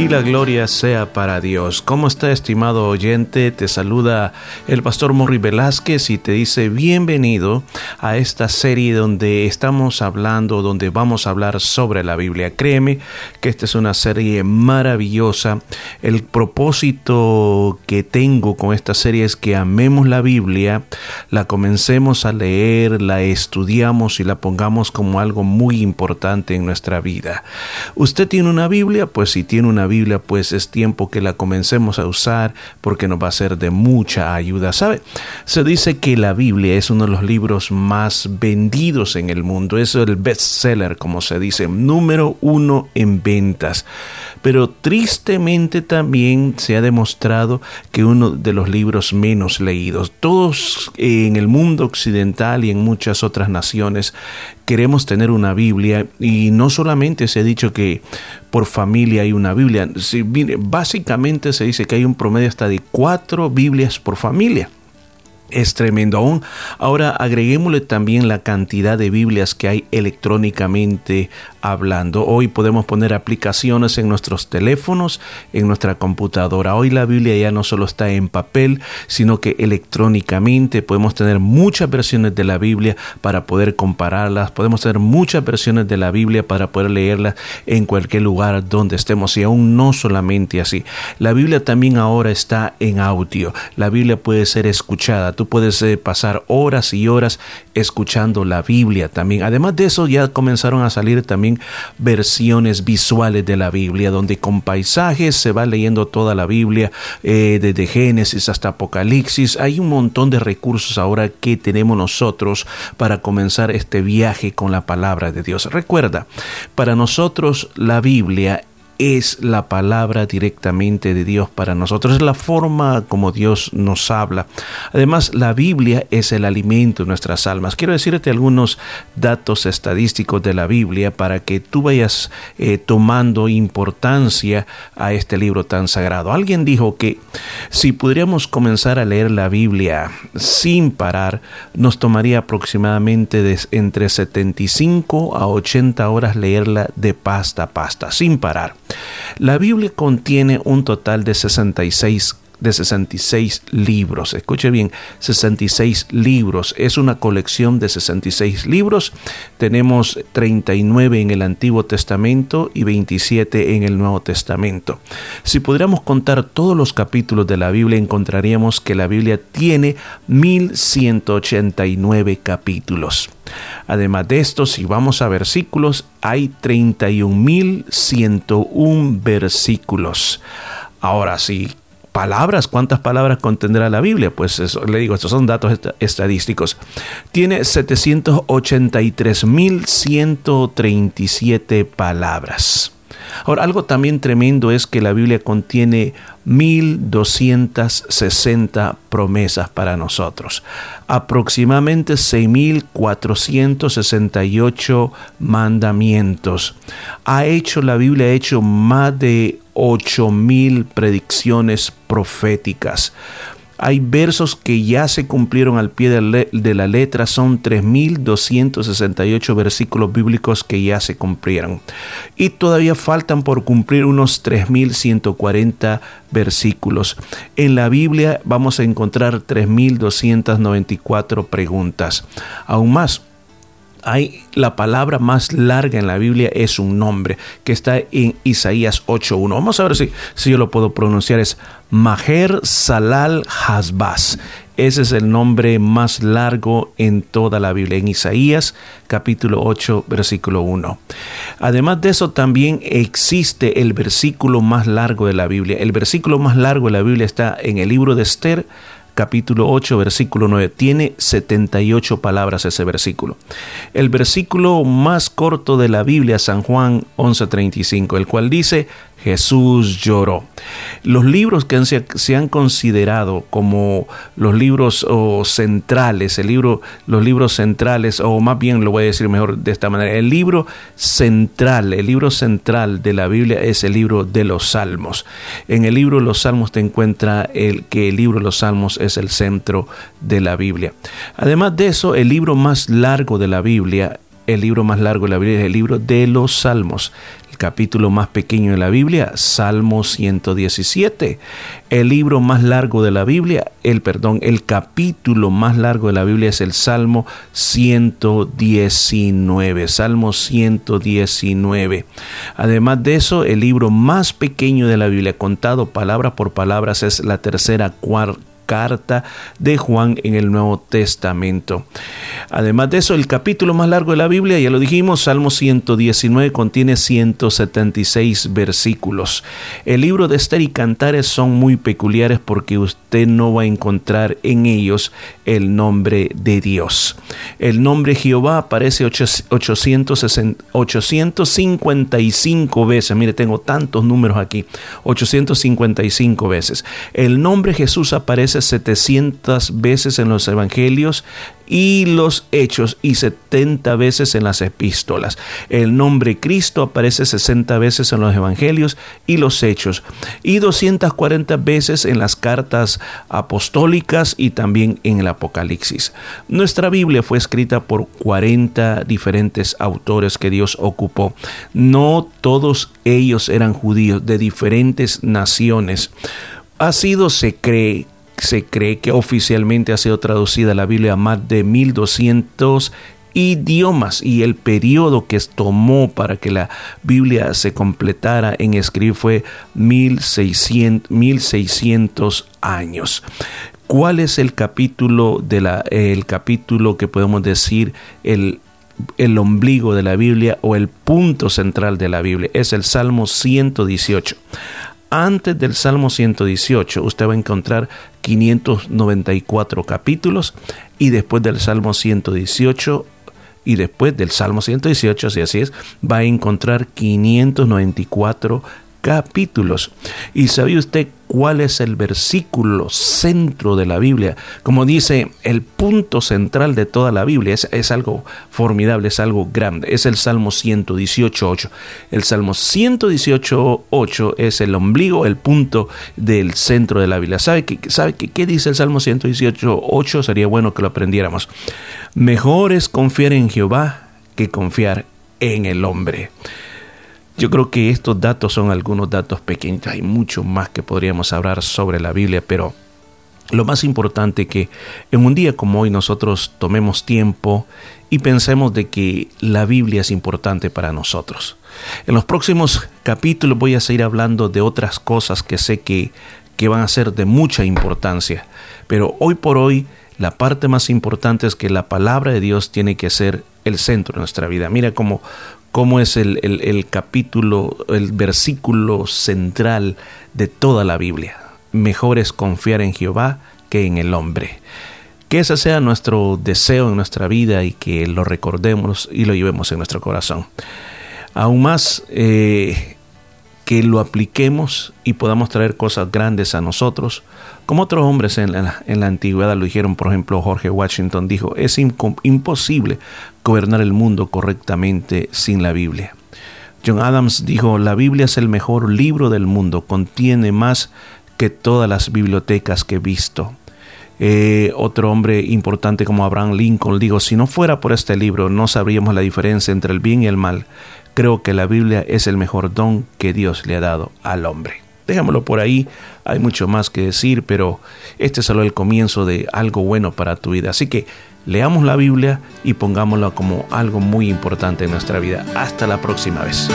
y la gloria sea para Dios. ¿Cómo está estimado oyente? Te saluda el pastor Morri Velázquez y te dice bienvenido a esta serie donde estamos hablando, donde vamos a hablar sobre la Biblia. Créeme que esta es una serie maravillosa. El propósito que tengo con esta serie es que amemos la Biblia, la comencemos a leer, la estudiamos y la pongamos como algo muy importante en nuestra vida. ¿Usted tiene una Biblia? Pues si tiene una Biblia, pues es tiempo que la comencemos a usar porque nos va a ser de mucha ayuda. ¿Sabe? Se dice que la Biblia es uno de los libros más vendidos en el mundo. Es el bestseller, como se dice, número uno en ventas. Pero tristemente también se ha demostrado que uno de los libros menos leídos. Todos en el mundo occidental y en muchas otras naciones queremos tener una Biblia y no solamente se ha dicho que por familia hay una Biblia, básicamente se dice que hay un promedio hasta de cuatro Biblias por familia es tremendo aún. Ahora agreguémosle también la cantidad de Biblias que hay electrónicamente hablando. Hoy podemos poner aplicaciones en nuestros teléfonos, en nuestra computadora. Hoy la Biblia ya no solo está en papel, sino que electrónicamente podemos tener muchas versiones de la Biblia para poder compararlas. Podemos tener muchas versiones de la Biblia para poder leerlas en cualquier lugar donde estemos. Y aún no solamente así. La Biblia también ahora está en audio. La Biblia puede ser escuchada Tú puedes eh, pasar horas y horas escuchando la Biblia también. Además de eso, ya comenzaron a salir también versiones visuales de la Biblia, donde con paisajes se va leyendo toda la Biblia, eh, desde Génesis hasta Apocalipsis. Hay un montón de recursos ahora que tenemos nosotros para comenzar este viaje con la palabra de Dios. Recuerda, para nosotros la Biblia es la palabra directamente de Dios para nosotros, es la forma como Dios nos habla. Además, la Biblia es el alimento de nuestras almas. Quiero decirte algunos datos estadísticos de la Biblia para que tú vayas eh, tomando importancia a este libro tan sagrado. Alguien dijo que si pudiéramos comenzar a leer la Biblia sin parar, nos tomaría aproximadamente entre 75 a 80 horas leerla de pasta a pasta, sin parar. La Biblia contiene un total de 66 de 66 libros. Escuche bien, 66 libros. Es una colección de 66 libros. Tenemos 39 en el Antiguo Testamento y 27 en el Nuevo Testamento. Si pudiéramos contar todos los capítulos de la Biblia, encontraríamos que la Biblia tiene 1189 capítulos. Además de esto, si vamos a versículos, hay 31.101 versículos. Ahora, si palabras, ¿cuántas palabras contendrá la Biblia? Pues le digo, estos son datos estadísticos. Tiene 783.137 palabras. Ahora, algo también tremendo es que la Biblia contiene 1260 promesas para nosotros, aproximadamente 6468 mandamientos. Ha hecho la Biblia ha hecho más de 8000 predicciones proféticas. Hay versos que ya se cumplieron al pie de la letra, son 3.268 versículos bíblicos que ya se cumplieron. Y todavía faltan por cumplir unos 3.140 versículos. En la Biblia vamos a encontrar 3.294 preguntas. Aún más, hay la palabra más larga en la Biblia es un nombre que está en Isaías 8.1. Vamos a ver si, si yo lo puedo pronunciar. Es Maher Salal Hasbaz. Ese es el nombre más largo en toda la Biblia, en Isaías capítulo 8, versículo 1. Además de eso, también existe el versículo más largo de la Biblia. El versículo más largo de la Biblia está en el libro de Esther, capítulo 8, versículo 9. Tiene 78 palabras ese versículo. El versículo más corto de la Biblia, San Juan 11:35, el cual dice, Jesús lloró. Los libros que se, han considerado como los libros centrales, el libro, los libros centrales, o más bien lo voy a decir mejor de esta manera, el libro central, el libro central de la Biblia es el libro de los Salmos. En el libro de los Salmos te encuentra el que el libro de los Salmos es el centro de la Biblia. Además de eso, el libro más largo de la Biblia el libro más largo de la Biblia es el libro de los Salmos capítulo más pequeño de la Biblia, Salmo 117. El libro más largo de la Biblia, el perdón, el capítulo más largo de la Biblia es el Salmo 119. Salmo 119. Además de eso, el libro más pequeño de la Biblia, contado palabra por palabra, es la tercera cuarta carta de Juan en el Nuevo Testamento. Además de eso, el capítulo más largo de la Biblia, ya lo dijimos, Salmo 119 contiene 176 versículos. El libro de Esther y Cantares son muy peculiares porque usted no va a encontrar en ellos el nombre de Dios. El nombre Jehová aparece 855 veces. Mire, tengo tantos números aquí. 855 veces. El nombre Jesús aparece 700 veces en los evangelios y los hechos y 70 veces en las epístolas. El nombre Cristo aparece 60 veces en los evangelios y los hechos y 240 veces en las cartas apostólicas y también en el Apocalipsis. Nuestra Biblia fue escrita por 40 diferentes autores que Dios ocupó. No todos ellos eran judíos de diferentes naciones. Ha sido, se cree, se cree que oficialmente ha sido traducida la Biblia a más de 1200 idiomas y el periodo que tomó para que la Biblia se completara en escribir fue 1600, 1600 años. ¿Cuál es el capítulo de el capítulo que podemos decir el el ombligo de la Biblia o el punto central de la Biblia? Es el Salmo 118 antes del Salmo 118 usted va a encontrar 594 capítulos y después del Salmo 118 y después del Salmo 118, si así es, va a encontrar 594 capítulos. ¿Y sabe usted cuál es el versículo centro de la Biblia? Como dice, el punto central de toda la Biblia es, algo formidable, es algo grande. Es el Salmo 118.8. El Salmo 118.8 es el ombligo, el punto del centro de la Biblia. ¿Sabe, sabe qué dice el Salmo 118.8? Sería bueno que lo aprendiéramos. Mejor es confiar en Jehová que confiar en el hombre. Yo creo que estos datos son algunos datos pequeños. Hay mucho más que podríamos hablar sobre la Biblia, pero lo más importante que en un día como hoy nosotros tomemos tiempo y pensemos de que la Biblia es importante para nosotros. En los próximos capítulos voy a seguir hablando de otras cosas que sé que, que van a ser de mucha importancia, pero hoy por hoy la parte más importante es que la palabra de Dios tiene que ser el centro de nuestra vida. Mira cómo, cómo es el, el, capítulo, el versículo central de toda la Biblia. Mejor es confiar en Jehová que en el hombre. Que ese sea nuestro deseo en nuestra vida y que lo recordemos y lo llevemos en nuestro corazón. Aún más, eh, que lo apliquemos y podamos traer cosas grandes a nosotros, como otros hombres en la, en la antigüedad lo dijeron, por ejemplo, Jorge Washington dijo, es imposible gobernar el mundo correctamente sin la Biblia. John Adams dijo, la Biblia es el mejor libro del mundo, contiene más que todas las bibliotecas que he visto. Eh, otro hombre importante como Abraham Lincoln dijo, si no fuera por este libro no sabríamos la diferencia entre el bien y el mal. Creo que la Biblia es el mejor don que Dios le ha dado al hombre. Dejémoslo por ahí, hay mucho más que decir, pero este es solo el comienzo de algo bueno para tu vida. Así que leamos la Biblia y pongámosla como algo muy importante en nuestra vida. Hasta la próxima vez.